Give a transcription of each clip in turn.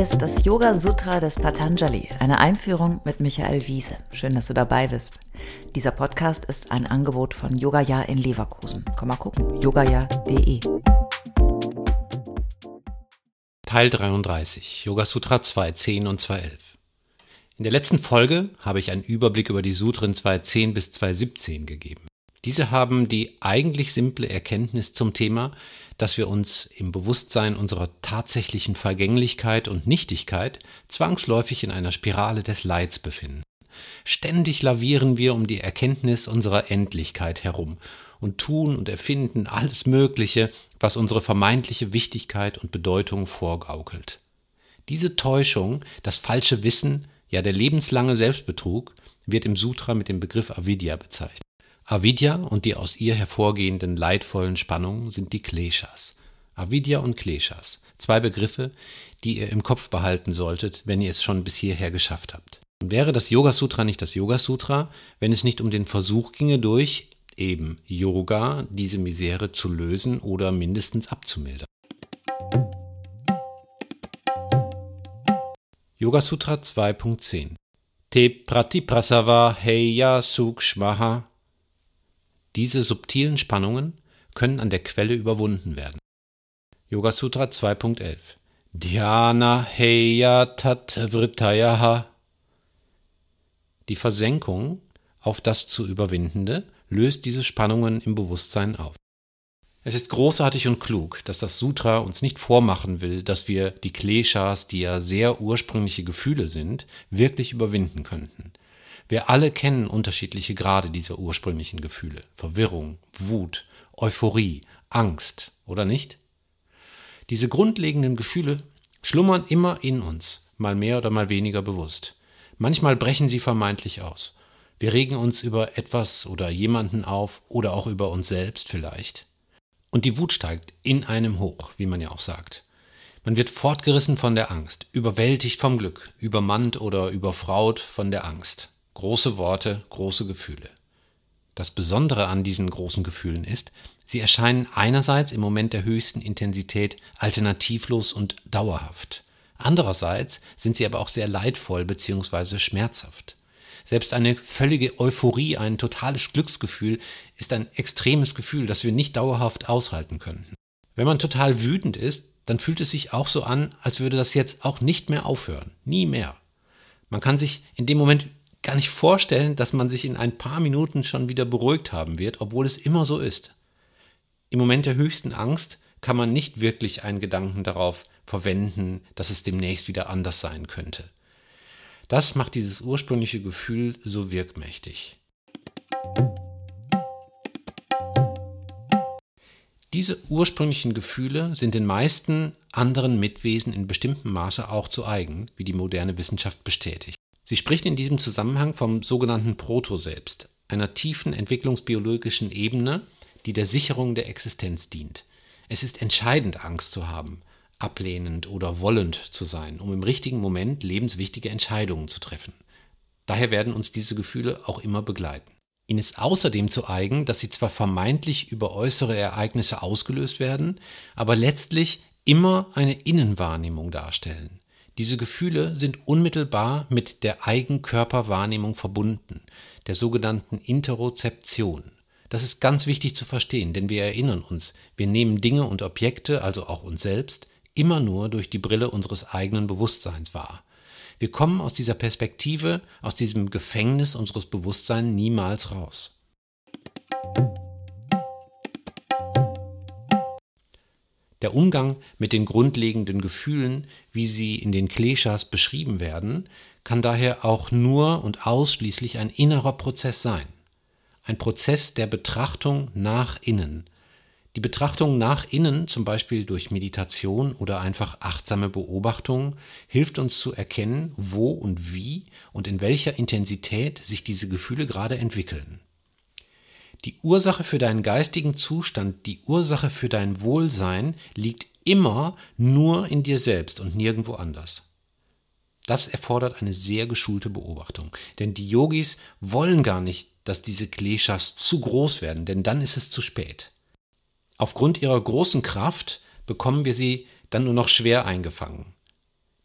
Ist das Yoga Sutra des Patanjali, eine Einführung mit Michael Wiese. Schön, dass du dabei bist. Dieser Podcast ist ein Angebot von Yogaya in Leverkusen. Komm mal gucken, yogaya.de. Teil 33, Yoga Sutra 2.10 und 2.11. In der letzten Folge habe ich einen Überblick über die Sutren 2.10 bis 2.17 gegeben. Diese haben die eigentlich simple Erkenntnis zum Thema, dass wir uns im Bewusstsein unserer tatsächlichen Vergänglichkeit und Nichtigkeit zwangsläufig in einer Spirale des Leids befinden. Ständig lavieren wir um die Erkenntnis unserer Endlichkeit herum und tun und erfinden alles Mögliche, was unsere vermeintliche Wichtigkeit und Bedeutung vorgaukelt. Diese Täuschung, das falsche Wissen, ja der lebenslange Selbstbetrug, wird im Sutra mit dem Begriff Avidya bezeichnet. Avidya und die aus ihr hervorgehenden leidvollen Spannungen sind die Kleshas. Avidya und Kleshas, zwei Begriffe, die ihr im Kopf behalten solltet, wenn ihr es schon bis hierher geschafft habt. Und wäre das Yoga Sutra nicht das Yoga Sutra, wenn es nicht um den Versuch ginge, durch eben Yoga diese Misere zu lösen oder mindestens abzumildern. Yoga Sutra 2.10 Te pratiprasava heya sukshmaha diese subtilen Spannungen können an der Quelle überwunden werden. Yoga Sutra 2.11 Dhyana Heya Tat Vritayaha Die Versenkung auf das zu Überwindende löst diese Spannungen im Bewusstsein auf. Es ist großartig und klug, dass das Sutra uns nicht vormachen will, dass wir die Kleshas, die ja sehr ursprüngliche Gefühle sind, wirklich überwinden könnten. Wir alle kennen unterschiedliche Grade dieser ursprünglichen Gefühle. Verwirrung, Wut, Euphorie, Angst, oder nicht? Diese grundlegenden Gefühle schlummern immer in uns, mal mehr oder mal weniger bewusst. Manchmal brechen sie vermeintlich aus. Wir regen uns über etwas oder jemanden auf oder auch über uns selbst vielleicht. Und die Wut steigt in einem hoch, wie man ja auch sagt. Man wird fortgerissen von der Angst, überwältigt vom Glück, übermannt oder überfraut von der Angst. Große Worte, große Gefühle. Das Besondere an diesen großen Gefühlen ist, sie erscheinen einerseits im Moment der höchsten Intensität alternativlos und dauerhaft. Andererseits sind sie aber auch sehr leidvoll bzw. schmerzhaft. Selbst eine völlige Euphorie, ein totales Glücksgefühl ist ein extremes Gefühl, das wir nicht dauerhaft aushalten könnten. Wenn man total wütend ist, dann fühlt es sich auch so an, als würde das jetzt auch nicht mehr aufhören. Nie mehr. Man kann sich in dem Moment gar nicht vorstellen, dass man sich in ein paar Minuten schon wieder beruhigt haben wird, obwohl es immer so ist. Im Moment der höchsten Angst kann man nicht wirklich einen Gedanken darauf verwenden, dass es demnächst wieder anders sein könnte. Das macht dieses ursprüngliche Gefühl so wirkmächtig. Diese ursprünglichen Gefühle sind den meisten anderen Mitwesen in bestimmtem Maße auch zu eigen, wie die moderne Wissenschaft bestätigt. Sie spricht in diesem Zusammenhang vom sogenannten Proto-Selbst, einer tiefen entwicklungsbiologischen Ebene, die der Sicherung der Existenz dient. Es ist entscheidend, Angst zu haben, ablehnend oder wollend zu sein, um im richtigen Moment lebenswichtige Entscheidungen zu treffen. Daher werden uns diese Gefühle auch immer begleiten. Ihnen ist außerdem zu eigen, dass sie zwar vermeintlich über äußere Ereignisse ausgelöst werden, aber letztlich immer eine Innenwahrnehmung darstellen. Diese Gefühle sind unmittelbar mit der Eigenkörperwahrnehmung verbunden, der sogenannten Interozeption. Das ist ganz wichtig zu verstehen, denn wir erinnern uns, wir nehmen Dinge und Objekte, also auch uns selbst, immer nur durch die Brille unseres eigenen Bewusstseins wahr. Wir kommen aus dieser Perspektive, aus diesem Gefängnis unseres Bewusstseins niemals raus. Der Umgang mit den grundlegenden Gefühlen, wie sie in den Kleshas beschrieben werden, kann daher auch nur und ausschließlich ein innerer Prozess sein. Ein Prozess der Betrachtung nach innen. Die Betrachtung nach innen, zum Beispiel durch Meditation oder einfach achtsame Beobachtung, hilft uns zu erkennen, wo und wie und in welcher Intensität sich diese Gefühle gerade entwickeln. Die Ursache für deinen geistigen Zustand, die Ursache für dein Wohlsein liegt immer nur in dir selbst und nirgendwo anders. Das erfordert eine sehr geschulte Beobachtung, denn die Yogis wollen gar nicht, dass diese Kleshas zu groß werden, denn dann ist es zu spät. Aufgrund ihrer großen Kraft bekommen wir sie dann nur noch schwer eingefangen.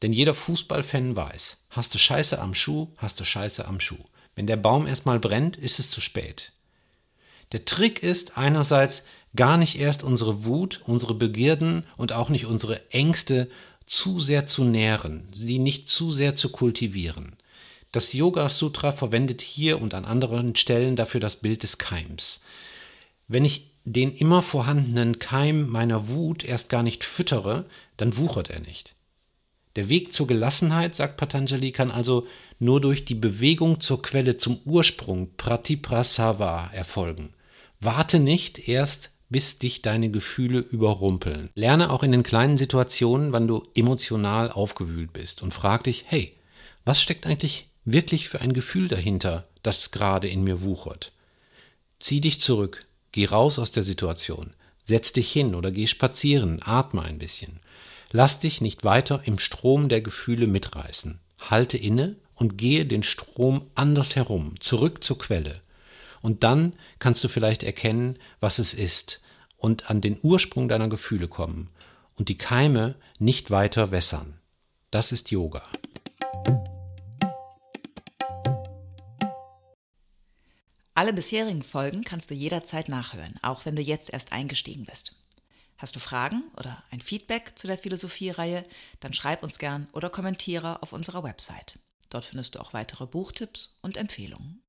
Denn jeder Fußballfan weiß, hast du Scheiße am Schuh, hast du Scheiße am Schuh. Wenn der Baum erstmal brennt, ist es zu spät. Der Trick ist einerseits gar nicht erst unsere Wut, unsere Begierden und auch nicht unsere Ängste zu sehr zu nähren, sie nicht zu sehr zu kultivieren. Das Yoga Sutra verwendet hier und an anderen Stellen dafür das Bild des Keims. Wenn ich den immer vorhandenen Keim meiner Wut erst gar nicht füttere, dann wuchert er nicht. Der Weg zur Gelassenheit, sagt Patanjali, kann also nur durch die Bewegung zur Quelle, zum Ursprung, Pratiprasava, erfolgen. Warte nicht erst, bis dich deine Gefühle überrumpeln. Lerne auch in den kleinen Situationen, wann du emotional aufgewühlt bist und frag dich, hey, was steckt eigentlich wirklich für ein Gefühl dahinter, das gerade in mir wuchert? Zieh dich zurück, geh raus aus der Situation, setz dich hin oder geh spazieren, atme ein bisschen. Lass dich nicht weiter im Strom der Gefühle mitreißen. Halte inne und gehe den Strom anders herum, zurück zur Quelle. Und dann kannst du vielleicht erkennen, was es ist und an den Ursprung deiner Gefühle kommen und die Keime nicht weiter wässern. Das ist Yoga. Alle bisherigen Folgen kannst du jederzeit nachhören, auch wenn du jetzt erst eingestiegen bist. Hast du Fragen oder ein Feedback zu der Philosophie-Reihe, dann schreib uns gern oder kommentiere auf unserer Website. Dort findest du auch weitere Buchtipps und Empfehlungen.